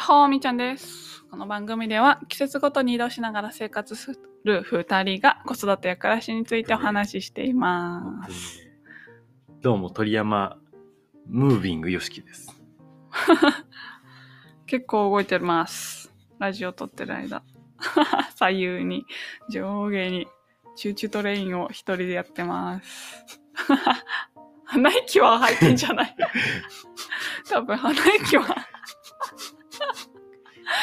やっほーみーちゃんです。この番組では季節ごとに移動しながら生活する二人が子育てや暮らしについてお話ししています。どうも鳥山ムービングよしきです。結構動いてます。ラジオ撮ってる間。左右に、上下に、チューチュートレインを一人でやってます。鼻息は入ってんじゃない多分鼻息は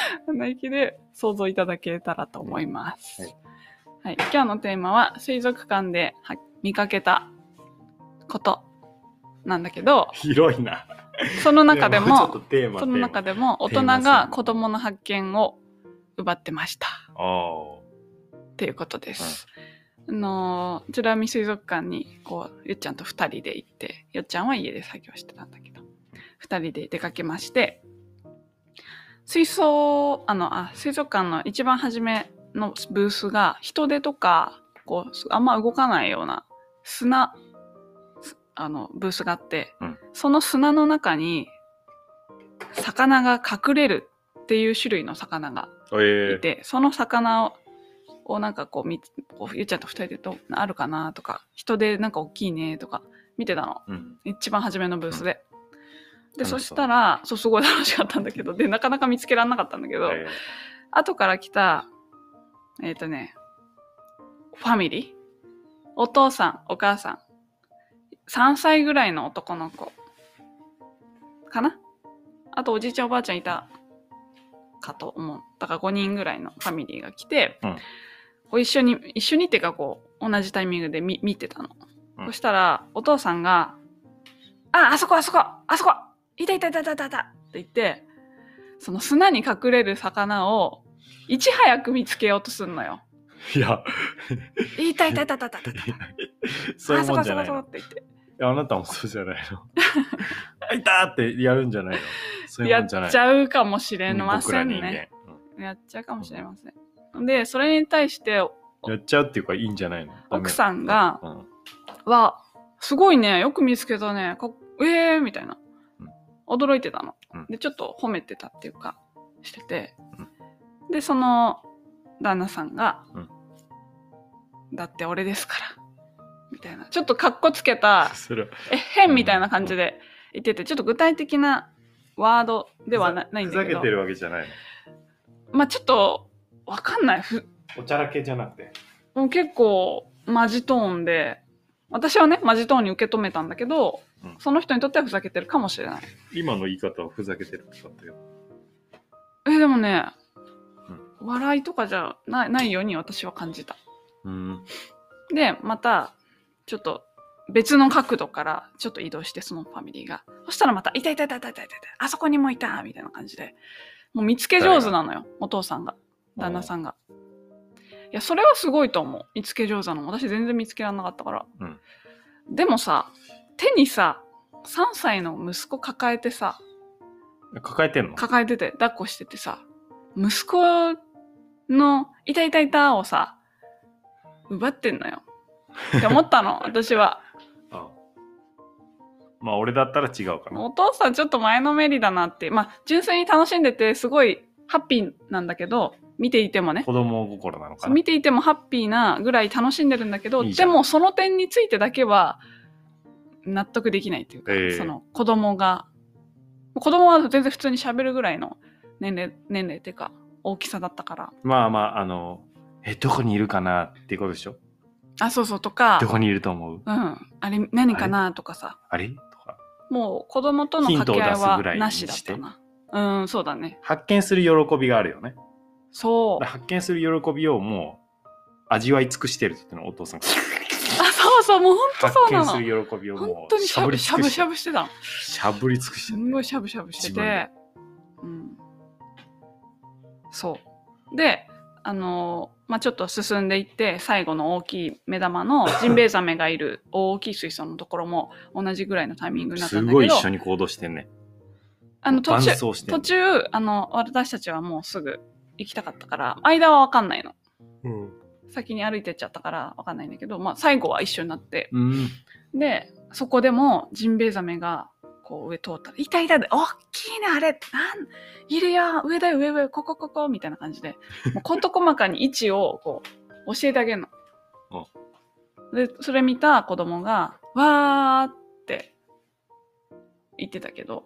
鼻息で想像いただけたらと思います。はいはい、今日のテーマは水族館では見かけたことなんだけど、広いな。その中でもその中で。でも大人が子供の発見を奪ってました。っていうことです。あのー、美ら海水族館にこうゆっちゃんと2人で行ってよっちゃんは家で作業してたんだけど2人で出かけまして水槽あのあ水族館の一番初めのブースが人手とかこうあんま動かないような砂すあのブースがあって、うんその砂の中に魚が隠れるっていう種類の魚がえいて、その魚ををなんかこう見つこうゆっちゃんと二人でどうあるかなとか人でなんか大きいねとか見てたのえうん。一番初めのブースで。でそ楽したらそうすごい楽しかったんだけど。でなかなか見つけられなかったんだけど、え後から来たえっ、とねファミリー？お父さんお母さん。3歳ぐらいの男の子。かな？あとおじいちゃんおばあちゃんいた。かと思う。だから5人ぐらいのファミリーが来て、うん。こう一緒に一緒にっていうかこう同じタイミングで見見てたの、うん。そしたらお父さんが「ああそこあそこあそこいたいたいたいたいたいた」って言ってその砂に隠れる魚をいち早く見つけようとすんのよ。えいや、いたいたいたいたいたいた。そういうもんじゃあないの。そこそこそこって言って。いやあなたもそうじゃないの。あいたーってやるんじゃないの。そういうやっもんじゃないちゃうかもしれうんませんね。間。やっちゃうかもしれません。で、それに対してうんやっちゃうっていうかいいんじゃないの奥さんがうんは、すごいね、よく見つけたね、かっえーみたいな。驚いてたのうん。で、ちょっと褒めてたっていうか、してて。で、その旦那さんが、うんだって俺ですから。みたいな。ちょっとかっこつけた、それはえへんみたいな感じで言ってて、ちょっと具体的なワードではなないんだけどふざけて、るわけじゃないまあちょっとわかんない。ふの。おちゃらけじゃなくて。もう結構マジトーンで、私はね、マジトーンに受け止めたんだけど、うんその人にとってはふざけてるかもしれない。今の言い方はふざけてるって言ったよ。え、でもね、笑いとかじゃないないように私は感じた。うん。で、また、ちょっと別の角度からちょっと移動して、そのファミリーが。そしたらまた、いたいたいたいたいたいたいた、あそこにもいたみたいな感じで。もう見つけ上手なのよ、お父さんが、旦那さんが。いや、それはすごいと思う。見つけ上手なの。私全然見つけられなかったから。うんでもさ、手にさ、3歳の息子抱えてさ、抱えてんの？抱えてて、抱っこしててさ、息子の、いたいたいたをさ、奪ってんのよ。って思ったの、私は。あまあ俺だったら違うかな。お父さんちょっと前のめりだなって。まあ、純粋に楽しんでて、すごいハッピーなんだけど、見ていてもね。子供心なのかな。見ていてもハッピーなぐらい楽しんでるんだけど、いいじゃんでもその点についてだけは納得できないっていうか、ええその子供が、子供は全然普通に喋るぐらいの年齢、年齢っていうか、大きさだったから。まあまあ、あの、え、どこにいるかなっていうことでしょ？あ、そうそうとかど、こにいると思う？うん、あれ何かなとかさ、あれ？とか。もう子供との掛け合いヒントを出すぐらはいなしだったな。うん、そうだね。発見する喜びがあるよね。そう。あ、発見する喜びをもう味わい尽くしてるってのお父さんが。そうそう、もう本当発そうなの。見する喜びをも本う当にしゃぶしゃぶしゃぶぶしてたの。しゃぶり尽くしてるすんごいしゃぶしゃぶしてて、うん、そうであのーまあちょっと進んでいって最後の大きい目玉の ジンベエザメがいる大きい水槽のところも同じぐらいのタイミングになったんだけどすごい一緒に行動してんね。あの途伴中途中あの私たちはもうすぐ行きたかったから間は分かんないの。うん。先に歩いてっちゃったから分かんないんだけど、まあ、最後は一緒になって。うん。でそこでもジンベエザメがこう上通った。ら、いたいたで、おっきいね、あれ、なん、いるよ、上だよ、上上、ここ、ここ、みたいな感じで、もう事細かに位置をこう、教えてあげるの。で、それ見た子供が、わーって言ってたけど、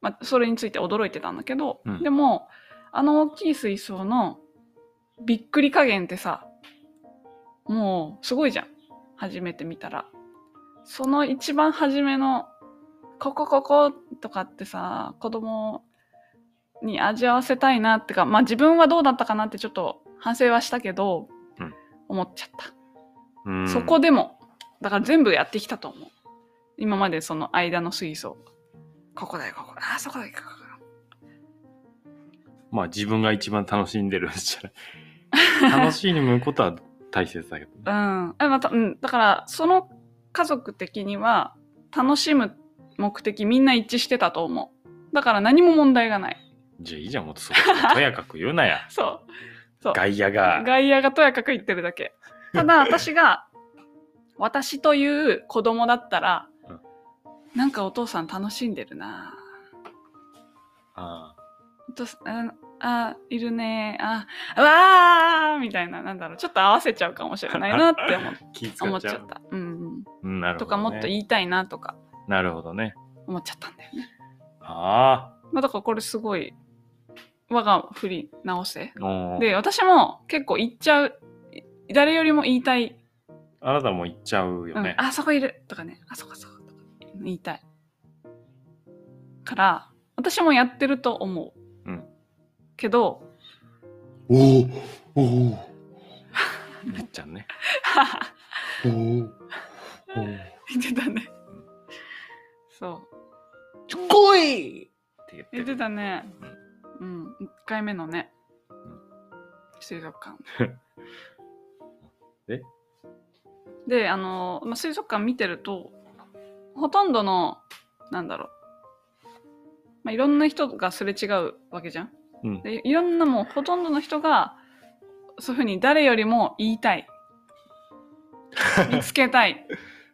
まあ、それについて驚いてたんだけど、うん。でも、あの大きい水槽のびっくり加減ってさ、もうすごいじゃん。初めて見たら。その一番初めの、こここことかってさ、子供に味わわせたいなってか、まあ自分はどうだったかなってちょっと反省はしたけど、うん思っちゃった。うんそこでも、だから全部やってきたと思う。今までその間の水槽。ここだよ、ここ。あ、そこだよ、ここ。まあ自分が一番楽しんでるんじゃない？楽しむことは大切だけどね。うん。えまた、うん。だから、その家族的には、楽しむ目的みんな一致してたと思う。だから何も問題がない。じゃあいいじゃん、もっとそこ。とやかく言うなや。そう。そう。外野が。外野がとやかく言ってるだけ。ただ、私が、私という子供だったら、うんなんかお父さん楽しんでるなあお父さん、あ、あいるねあ、わーみたいな、なんだろう、ちょっと合わせちゃうかもしれないなって思っ。思っちゃった。うんうん、なるほど、ね。か、もっと言いたいなとかなるほどね。思っちゃったんだよね。あまあ、だからこれすごい、我が振り直せ。で、私も結構言っちゃう、い誰よりも言いたい。あなたも言っちゃうようんね。あそこいるとかね、あそこそこ言いたい。から、私もやってると思う。うんけど、おおおおめっちゃんね。おおお言ってたね。そう。ちょこいって言って言ってる。たね。うん。1回目のねん。水族館。え？で、あの、まあ、水族館見てると、ほとんどの、なんだろう。まあ、いろんな人がすれ違うわけじゃん。うん。で、いろんなもう、ほとんどの人が、そういうふうに誰よりも言いたい。見つけたい。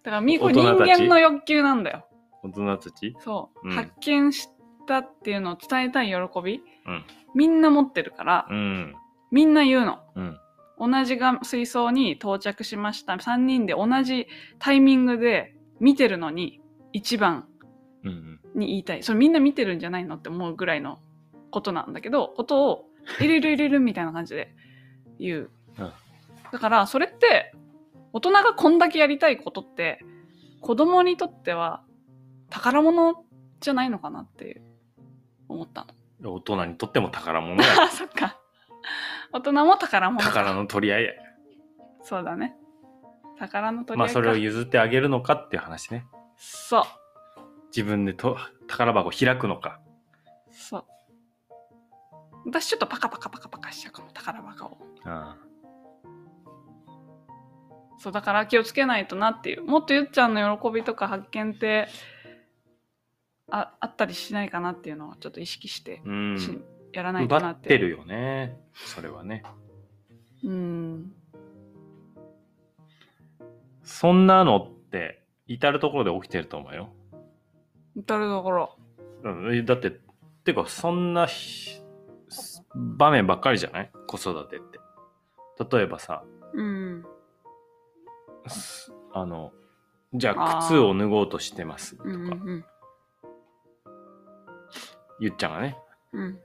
だから、みこ人間の欲求なんだよ。大人たち？そう、うん発見したっていうのを伝えたい喜び、うんみんな持ってるから、うん。みんな言うの。うん。同じが水槽に到着しました。3人で同じタイミングで見てるのに、一番。に言いたい。それみんな見てるんじゃないのって思うぐらいのことなんだけど、ことを、いるいるいるいるみたいな感じで言う。うんだから、それって、大人がこんだけやりたいことって、子供にとっては宝物じゃないのかなっていう思ったの。大人にとっても宝物や。あ、そっか。大人も宝物か。宝の取り合いや。そうだね。宝の取り合いか。まあそれを譲ってあげるのかっていう話ね。そう。自分でと宝箱開くのか。そう。私ちょっとパカパカパカパカしちゃうかも、宝箱を。あそう、だから気をつけないとなっていう。もっとゆっちゃんの喜びとか発見って、ああったりしないかなっていうのをちょっと意識して、うん。しやらないと奪なっ。っててるよね。それはね。うん。そんなのって至るところで起きてると思うよ。至るところ。うん、だって、てかそんなひ場面ばっかりじゃない？子育てって。例えばさ、うん。すあの、じゃあ靴を脱ごうとしてますとか、うんうんゆっちゃんがね、うん。うん。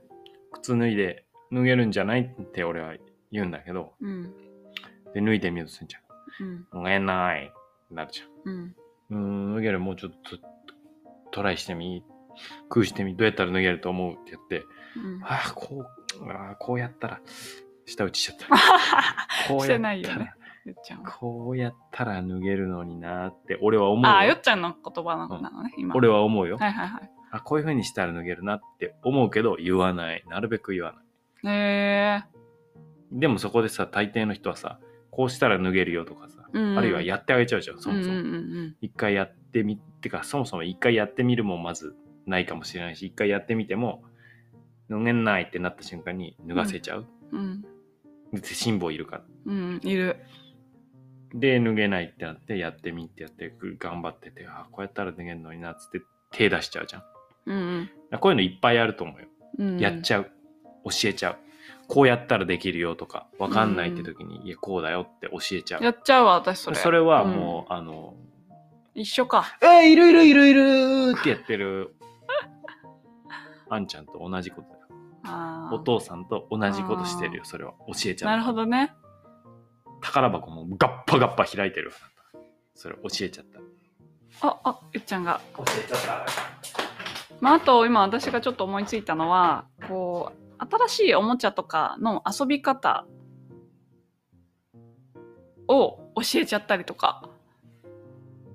靴脱いで脱げるんじゃないって俺は言うんだけど、うん。で、脱いでみようとするんじゃうん。ん。脱げないってなるじゃん。うん、脱げる、もうちょっとトライしてみ、工夫してみ、どうやったら脱げると思うって言って、うん。ああ、こう、ああ、こうやったら、舌打ちしちゃった。こうやったら、ね。こうやったら脱げるのになって、俺は思うよ。ああ、よっちゃんの言葉なのなのね、今。俺は思うよ。はいはいはい。あ、こういう風にしたら脱げるなって思うけど、言わない。なるべく言わない。へえでもそこでさ、大抵の人はさ、こうしたら脱げるよとかさ、うんうんあるいはやってあげちゃうじゃん、そもそも。うんうんうん一回やってみてか、そもそも一回やってみるもまずないかもしれないし、一回やってみても、脱げないってなった瞬間に脱がせちゃう。うん。で、辛抱いるから。うん。いる。で、脱げないってなって、やってみってやって、頑張ってて、あ、こうやったら脱げるのにな、つって、手出しちゃうじゃん。うんこういうのいっぱいあると思うよ。うん。やっちゃう。教えちゃう。こうやったらできるよとか、わかんないって時に、いや、こうだよって教えちゃう。やっちゃうわ、私それ。それはもう、あの、うん一緒か。えー、いるいるいるいるってやってる、あんちゃんと同じことだよ。あーお父さんと同じことしてるよ、それは。教えちゃう。なるほどね。宝箱もガッパガッパ開いてるよ。それ教えちゃった。あ、あ、ゆっちゃんが。教えちゃった。まあ、あと今私がちょっと思いついたのは、こう、新しいおもちゃとかの遊び方を教えちゃったりとか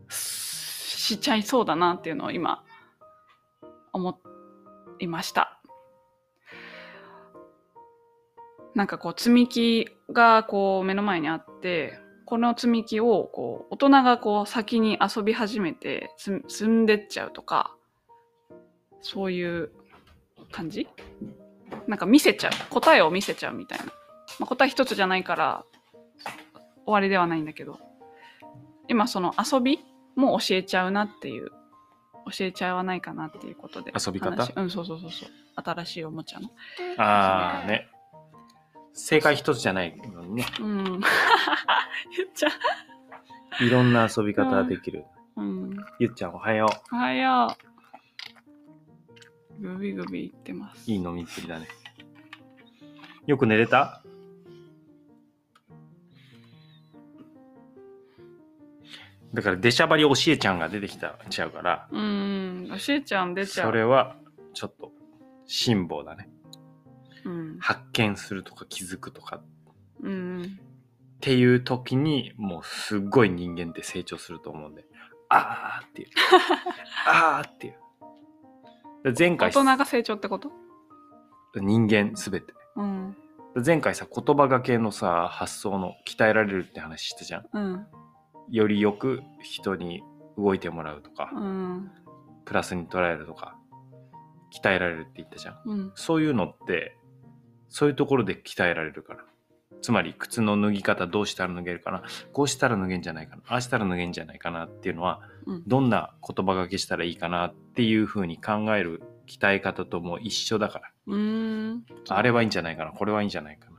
しちゃいそうだなっていうのを今思いました。なんかこう積み木がこう目の前にあって、この積み木をこう大人がこう先に遊び始めて積んでっちゃうとか、そういう感じ？なんか見せちゃう。答えを見せちゃうみたいな。まあ、答え一つじゃないから終わりではないんだけど、今その遊びも教えちゃうなっていう、教えちゃわないかなっていうことで。遊び方？話うん、そうそうそうそう。新しいおもちゃの。ああね。正解一つじゃないのにね。うん。言っちゃいろんな遊び方ができる。う。うん。ゆっちゃんおはよおはよう。グビグビ言ってます。う。いい飲みっぷりだね。よく寝れた？だから出しゃばり教えちゃんが出てきたちゃうから、うん。教えちゃん出ちゃう。それはちょっと辛抱だね。うん。発見するとか気づくとかうん。っていう時にもうすっごい人間って成長すると思うんで、あーっていう。あーっていう。で前大回人が成長ってこと？人間すべて。うん。前回さ言葉がけのさ発想の鍛えられるって話したじゃん。うん。よりよく人に動いてもらうとか、うん。プラスに捉えるとか鍛えられるって言ったじゃん。うん。そういうのってそういうところで鍛えられるから。つまり靴の脱ぎ方どうしたら脱げるかなこうしたら脱げんじゃないかなああしたら脱げんじゃないかなっていうのはうん。どんな言葉がけしたらいいかなっていうふうに考える鍛え方とも一緒だからうん。あれはいいんじゃないかなこれはいいんじゃないかなうん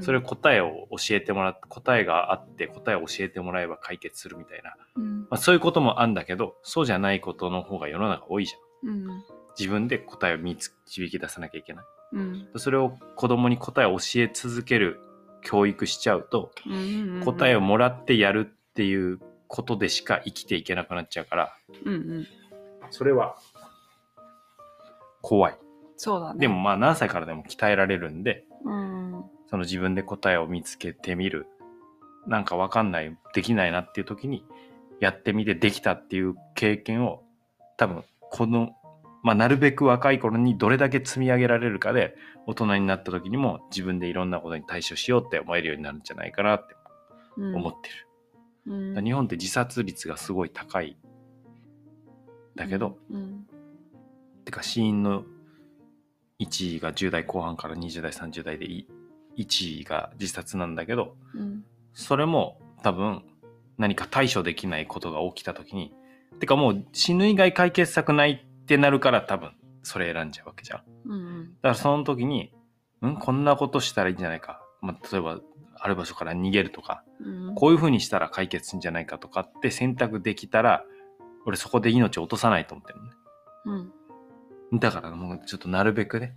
それ答えを教えてもらって答えがあって答えを教えてもらえば解決するみたいな、うん。まあ、そういうこともあんだけどそうじゃないことの方が世の中多いじゃんうん。自分で答えを導き出さなきゃいけないうん。それを子供に答えを教え続ける教育しちゃうとうん。答えをもらってやるっていうことでしか生きていけなくなっちゃうからうんうん。それは怖いそうだね。でも、まあ何歳からでも鍛えられるんでうん。その自分で答えを見つけてみる。なんかわかんないできないなっていう時にやってみてできたっていう経験を多分このまあなるべく若い頃にどれだけ積み上げられるかで大人になった時にも自分でいろんなことに対処しようって思えるようになるんじゃないかなってうん。思ってる、うん。日本って自殺率がすごい高い。だけど、うん。てか死因の1位が10代後半から20代30代でい1位が自殺なんだけどうん。それも多分何か対処できないことが起きた時にてかもう死ぬ以外解決策ないってなるから多分それ選んじゃうわけじゃんうん。だからその時にんこんなことしたらいいんじゃないか、まあ、例えばある場所から逃げるとかうん。こういう風にしたら解決するんじゃないかとかって選択できたら俺そこで命を落とさないと思ってるのねうん。だからもうちょっとなるべくね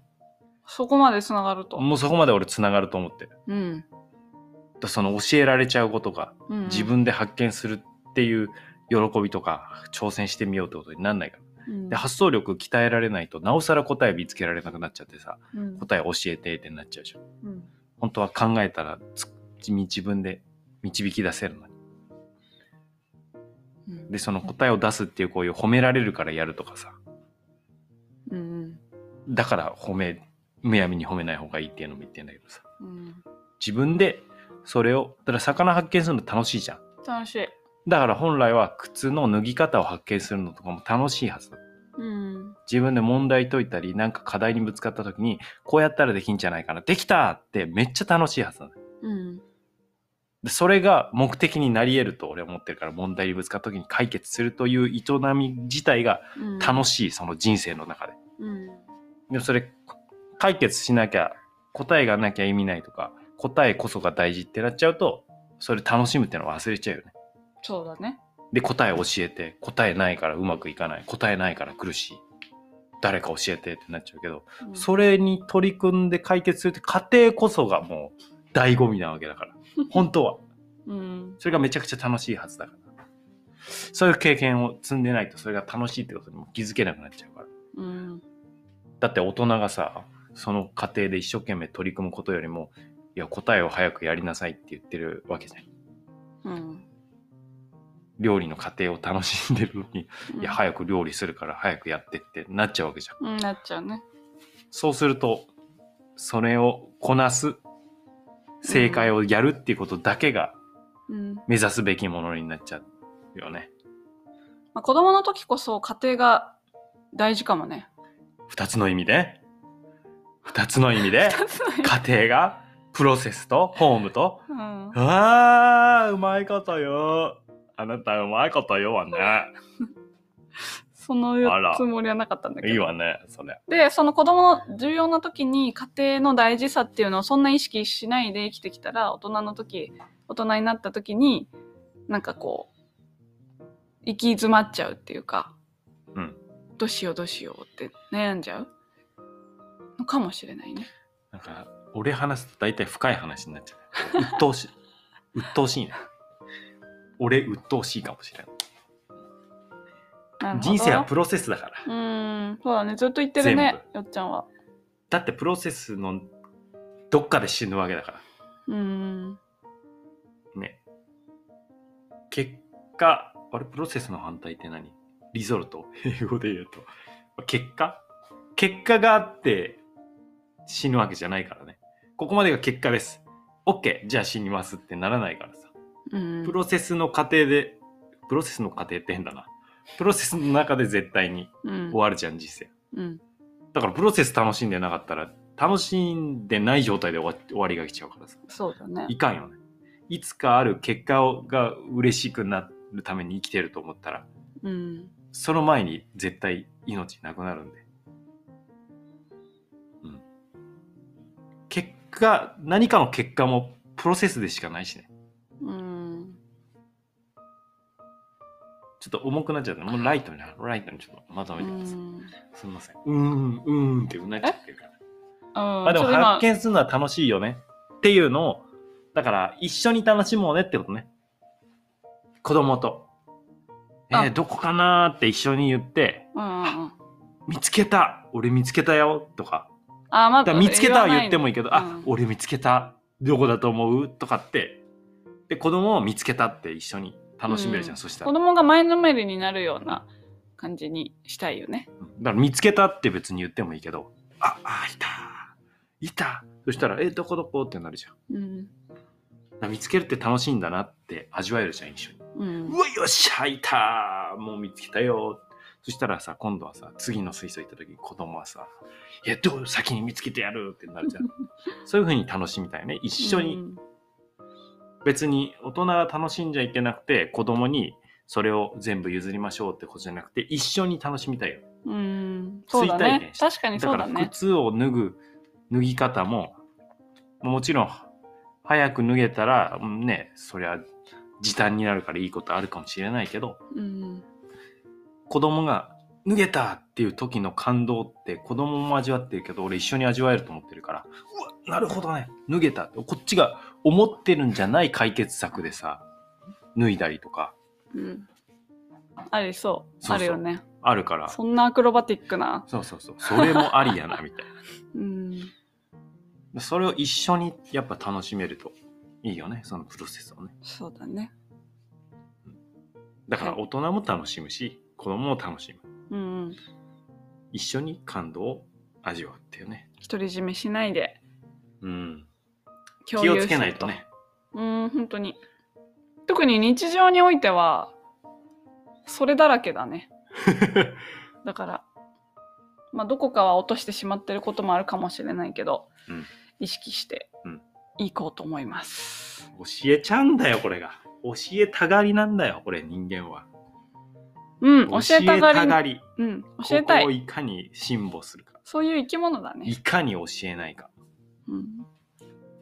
そこまでつながると。もうそこまで俺つながると思ってるうん。その教えられちゃうことがうん。自分で発見するっていう喜びとか挑戦してみようってことになんないから。うん。で発想力鍛えられないとなおさら答え見つけられなくなっちゃってさうん。答え教えてってなっちゃうじゃん。うん。本当は考えたらつ自分で導き出せるのに。うんでその答えを出すっていう行為を褒められるからやるとかさうん。だから褒めむやみに褒めない方がいいっていうのも言ってんだけどさうん。自分でそれをだから魚発見するの楽しいじゃん。楽しい。だから本来は靴の脱ぎ方を発見するのとかも楽しいはずだ。うん。自分で問題解いたり、なんか課題にぶつかった時に、こうやったらできんじゃないかな。できたってめっちゃ楽しいはずだ。うん。でそれが目的になり得ると俺は思ってるから問題にぶつかった時に解決するという営み自体がうん楽しいその人生の中で。うんでもそれ解決しなきゃ答えがなきゃ意味ないとか答えこそが大事ってなっちゃうとそれ楽しむってのは忘れちゃうよね。そうだね。で答え教えて答えないからうまくいかない。答えないから苦しい。誰か教えてってなっちゃうけど、うん。それに取り組んで解決するって過程こそがもう醍醐味なわけだから。本当は。うん。それがめちゃくちゃ楽しいはずだから。そういう経験を積んでないとそれが楽しいってことにも気づけなくなっちゃうから。うん。だって大人がさその過程で一生懸命取り組むことよりもいや答えを早くやりなさいって言ってるわけじゃん。うん。料理の過程を楽しんでるのにうん。いや早く料理するから早くやってってなっちゃうわけじゃん。うんなっちゃうね。そうするとそれをこなす正解をやるっていうことだけがうん。目指すべきものになっちゃうよね。まあ、子供の時こそ家庭が大事かもね。二つの意味で？二つの意味で 家庭がプロセスとホームと。うん。あーうまいことよ。あなたうまいことよはね。そのつもりはなかったんだけど。いいわねそれでその子供の重要な時に家庭の大事さっていうのをそんな意識しないで生きてきたら大人の時大人になった時になんかこう行き詰まっちゃうっていうか、うん。どうしようどうしようって悩んじゃうのかもしれないね。なんか俺話すと大体深い話になっちゃう。鬱陶しい。鬱陶しいね。俺鬱陶しいかもしれない人生はプロセスだから。うーんそうだね。ずっと言ってるねよっちゃんは。だってプロセスのどっかで死ぬわけだから。うーん。ね。結果あれ？プロセスの反対って何？リゾルト？英語で言うと。結果？結果があって死ぬわけじゃないからね。ここまでが結果です。OK じゃあ死にますってならないからさ。うん。プロセスの過程でプロセスの過程って変だな。プロセスの中で絶対にうん。終わるじゃん人生。うん。だからプロセス楽しんでなかったら楽しんでない状態で終わ終わりが来ちゃうからさ。そうだね。い。かんよね。いつかある結果をが嬉しくなるために生きてると思ったら、うん。その前に絶対命なくなるんで。果、何かの結果もプロセスでしかないしね。うんちょっと重くなっちゃった。もうライトに、ライトにちょっとまとうめてください。んすみません。うーん、うーんってうなっちゃってるから。うんまあでも発見するのは楽しいよねっていうのを、だから一緒に楽しもうねってことね。子供と。えあー、どこかなーって一緒に言って、うんうんうん見つけた俺見つけたよとか。あまだ見つけたは言ってもいいけど、あ言わない、の俺見つけた。どこだと思う？とかって。で、子供を見つけたって一緒に楽しめるじゃん、うんそしたら。子供が前のめりになるような感じにしたいよね。だから見つけたって別に言ってもいいけど、あ、あ、いた。いた。そしたら、え、どこどこってなるじゃん。うん。見つけるって楽しいんだなって味わえるじゃん、一緒に。うんう。わ、よっしゃ、いたもう見つけたよ。そしたらさ、今度はさ、次の水槽行った時に子供はさ、いや、どう先に見つけてやるってなるじゃん。そういう風に楽しみたいね。一緒に、うん別に大人が楽しんじゃいけなくて、子供にそれを全部譲りましょうってことじゃなくて、一緒に楽しみたいよ。うん。そうだね確かにだからそうだね。靴を脱ぐ脱ぎ方ももちろん早く脱げたらうんねそりゃ時短になるからいいことあるかもしれないけどうん。子供が脱げたっていう時の感動って子供も味わってるけど俺一緒に味わえると思ってるからうわなるほどね脱げたこっちが思ってるんじゃない解決策でさ脱いだりとかうん。ありそう。そうそうあるよね。あるからそんなアクロバティックな。そうそうそうそれもありやなみたいな。うん。それを一緒にやっぱ楽しめるといいよね、そのプロセスをね。そうだね。だから大人も楽しむし、子供も楽しむ。うん。一緒に感動を味わうっていうね。独り占めしないでうん。気をつけないとね。うん、本当に。特に日常においては、それだらけだね。だから、まあ、どこかは落としてしまってることもあるかもしれないけど、うん意識してうんいこうと思います。教えちゃうんだよ、これが。教えたがりなんだよ、これ、人間は。うん、教えたがり。がり。うん、教えたここをい。いかに辛抱するか。そういう生き物だねい。かに教えないか。うん、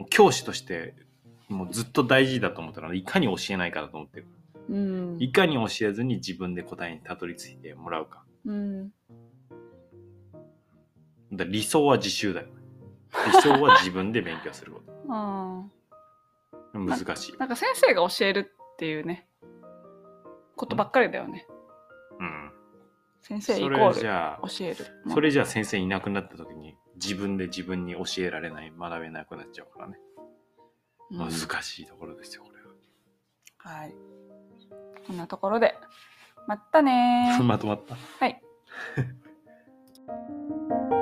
教師として、もうずっと大事だと思ったらいかに教えないかだと思ってる。うん、いかに教えずに自分で答えにたどり着いてもらうか。うん、だ理想は自習だよ。理想は自分で勉強するこ あと。難しいー。なんか先生が教えるっていうね、ことばっかりだよね。うん。先生イコールじゃあ、教える。それじゃあ先生いなくなった時に自分で自分に教えられない、学べなくなっちゃうからね。うん難しいところですよ、これはい。こんなところで、まったね。まとまった。はい。